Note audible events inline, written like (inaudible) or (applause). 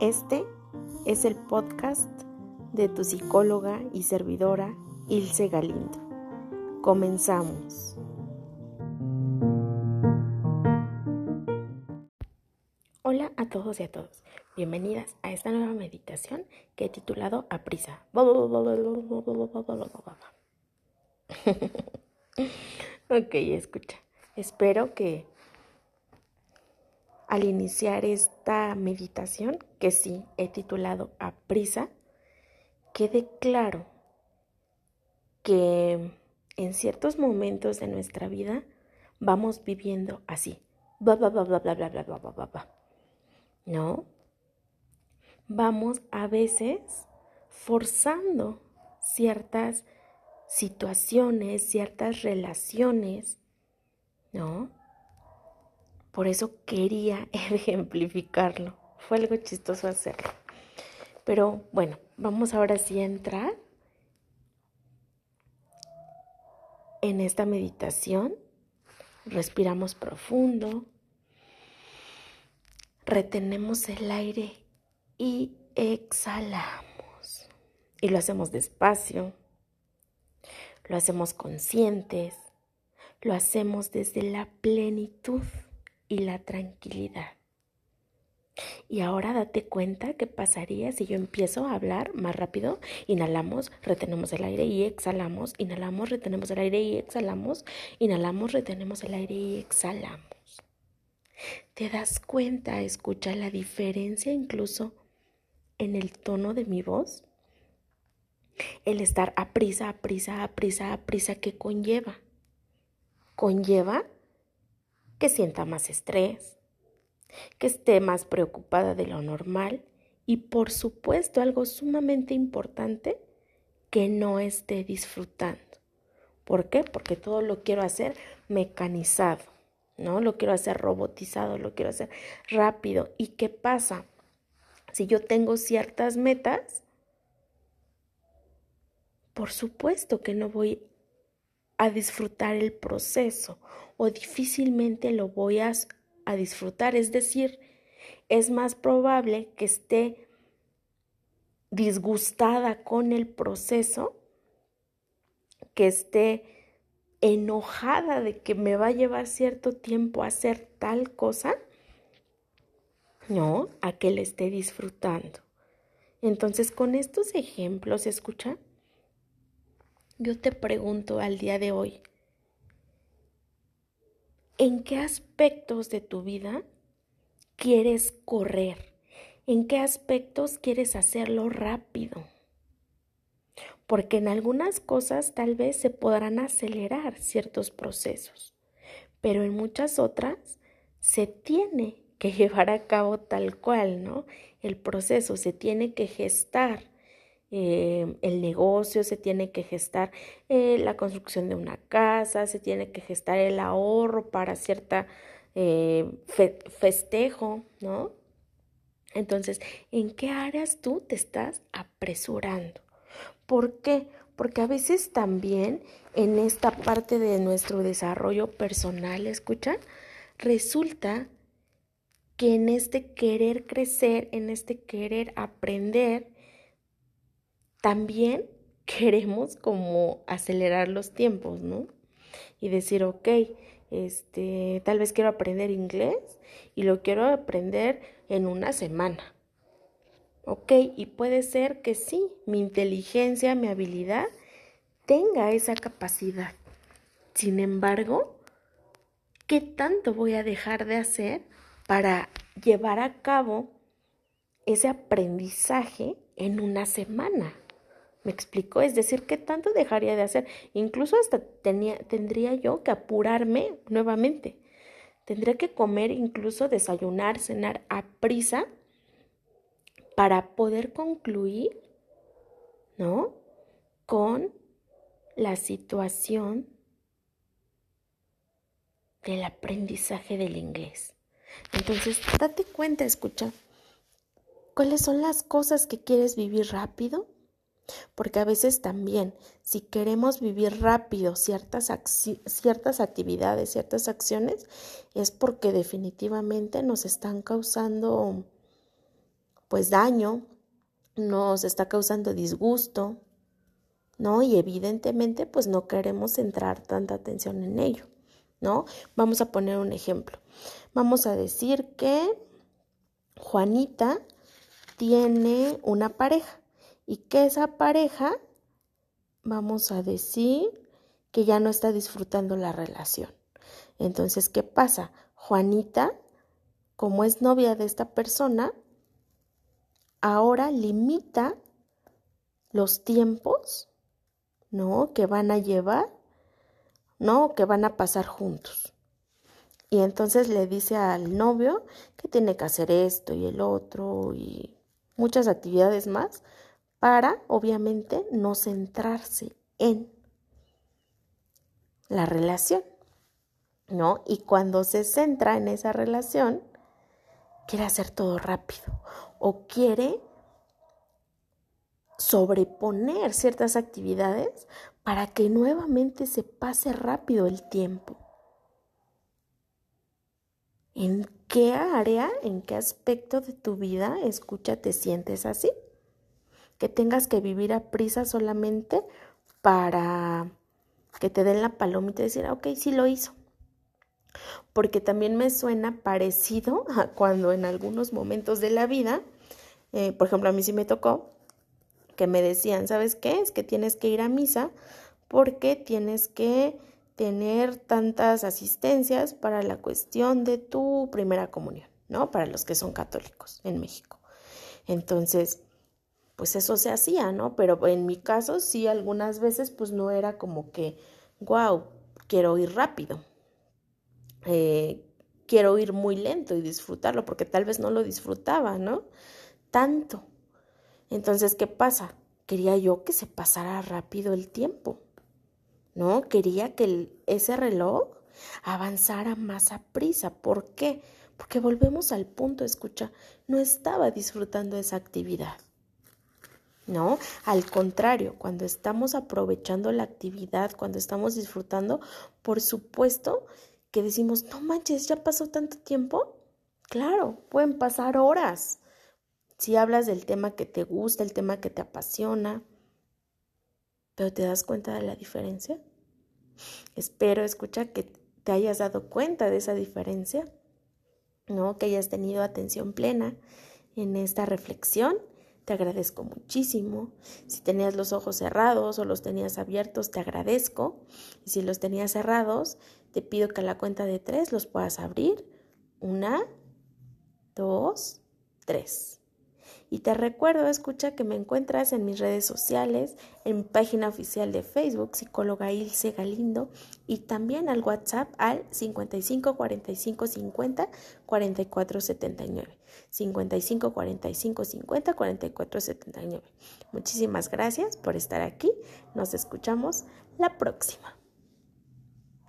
Este es el podcast de tu psicóloga y servidora Ilse Galindo. Comenzamos. Hola a todos y a todos. Bienvenidas a esta nueva meditación que he titulado A prisa. (laughs) ok, escucha. Espero que al iniciar esta meditación, que sí he titulado A prisa, quede claro que en ciertos momentos de nuestra vida vamos viviendo así. Bla, bla, bla, bla, bla, bla, bla, bla, bla, bla. ¿No? Vamos a veces forzando ciertas situaciones, ciertas relaciones, ¿no? Por eso quería (laughs) ejemplificarlo. Fue algo chistoso hacerlo. Pero bueno, vamos ahora sí a entrar en esta meditación. Respiramos profundo. Retenemos el aire y exhalamos. Y lo hacemos despacio. Lo hacemos conscientes. Lo hacemos desde la plenitud y la tranquilidad. Y ahora date cuenta qué pasaría si yo empiezo a hablar más rápido. Inhalamos, retenemos el aire y exhalamos. Inhalamos, retenemos el aire y exhalamos. Inhalamos, retenemos el aire y exhalamos. ¿Te das cuenta? Escucha la diferencia incluso en el tono de mi voz. El estar a prisa, a prisa, a prisa, a ¿qué conlleva? Conlleva que sienta más estrés, que esté más preocupada de lo normal y por supuesto algo sumamente importante, que no esté disfrutando. ¿Por qué? Porque todo lo quiero hacer mecanizado, ¿no? Lo quiero hacer robotizado, lo quiero hacer rápido. ¿Y qué pasa? Si yo tengo ciertas metas, por supuesto que no voy a disfrutar el proceso o difícilmente lo voy a, disfrutar. Es decir, es más probable que esté disgustada con el proceso, que esté enojada de que me va a llevar cierto tiempo a hacer tal cosa, no, a que le esté disfrutando. Entonces, con estos ejemplos, escucha, yo te pregunto al día de hoy, ¿en qué aspectos de tu vida quieres correr? ¿En qué aspectos quieres hacerlo rápido? Porque en algunas cosas tal vez se podrán acelerar ciertos procesos, pero en muchas otras se tiene que (laughs) llevar a cabo tal cual, ¿no? El proceso se tiene que gestar eh, el negocio, se tiene que gestar eh, la construcción de una casa, se tiene que gestar el ahorro para cierta eh, festejo, ¿no? Entonces, ¿en qué áreas tú te estás apresurando? ¿Por qué? Porque a veces también en esta parte de nuestro desarrollo personal, escucha, resulta que en este querer crecer, en este querer aprender, también queremos como acelerar los tiempos, ¿no? Y decir, ok, este, tal vez quiero aprender inglés y lo quiero aprender en una semana. Ok, y puede ser que sí, mi inteligencia, mi habilidad tenga esa capacidad. Sin embargo, ¿qué tanto voy a dejar de hacer para llevar a cabo ese aprendizaje en una semana? ¿Me explico? Es decir, ¿qué tanto dejaría de hacer? Incluso hasta tenía, tendría yo que apurarme nuevamente. Tendría que comer, incluso desayunar, cenar a prisa para poder concluir, ¿no? Con la situación del aprendizaje del inglés. Entonces, date cuenta, escucha, ¿cuáles son las cosas que quieres vivir rápido? Porque a veces también, si queremos vivir rápido ciertas, ciertas actividades, ciertas acciones, es porque definitivamente nos están causando pues daño, nos está causando disgusto, ¿no? Y evidentemente pues no queremos centrar tanta atención en ello, ¿no? Vamos a poner un ejemplo. Vamos a decir que Juanita tiene una pareja y que esa pareja, vamos a decir que ya no está disfrutando la relación. Entonces, ¿qué pasa? Juanita, como es novia de esta persona, ahora limita los tiempos, ¿no? Que van a llevar, ¿no? Que van a pasar juntos. Y entonces le dice al novio que tiene que hacer esto y el otro y muchas actividades más para, obviamente, no centrarse en la relación, ¿no? Y cuando se centra en esa relación, quiere hacer todo rápido o quiere sobreponer ciertas actividades para que nuevamente se pase rápido el tiempo. ¿En qué área, en qué aspecto de tu vida, escucha, te sientes así? Que tengas que vivir a prisa solamente para que te den la palomita y decir, ah, ok, sí lo hizo. Porque también me suena parecido (laughs) a cuando en algunos momentos de la vida, eh, por ejemplo, a mí sí me tocó, que me decían, ¿sabes qué? Es que tienes que ir a misa porque tienes que tener tantas asistencias para la cuestión de tu primera comunión, ¿no? Para los que son católicos en México. Entonces, pues eso se hacía, ¿no? Pero en mi caso sí algunas veces pues no era como que, wow, quiero ir rápido, eh, quiero ir muy lento y disfrutarlo, porque tal vez no lo disfrutaba, ¿no? Tanto. Entonces, ¿qué pasa? Quería yo que se pasara rápido el tiempo, ¿no? Quería que ese reloj avanzara más a prisa. ¿Por qué? Porque volvemos al punto, escucha, no estaba disfrutando esa actividad. ¿No? Al contrario, cuando estamos aprovechando la actividad, cuando estamos disfrutando, por supuesto que decimos, no manches, ya pasó tanto tiempo. Claro, pueden pasar horas. Si hablas del tema que te gusta, el tema que te apasiona, pero te das cuenta de la diferencia. Espero, escucha, que te hayas dado cuenta de esa diferencia, ¿no? Que hayas tenido atención plena en esta reflexión te agradezco muchísimo. Si tenías los ojos cerrados o los tenías abiertos, te agradezco. Y si los tenías cerrados, te pido que a la cuenta de tres los puedas abrir. Una, dos, tres. Y te recuerdo, escucha que me encuentras en mis redes sociales, en mi página oficial de Facebook, psicóloga Ilse Galindo, y también al WhatsApp al 55 45 50 44 79. 55 45 50 44 79. Muchísimas gracias por estar aquí. Nos escuchamos la próxima.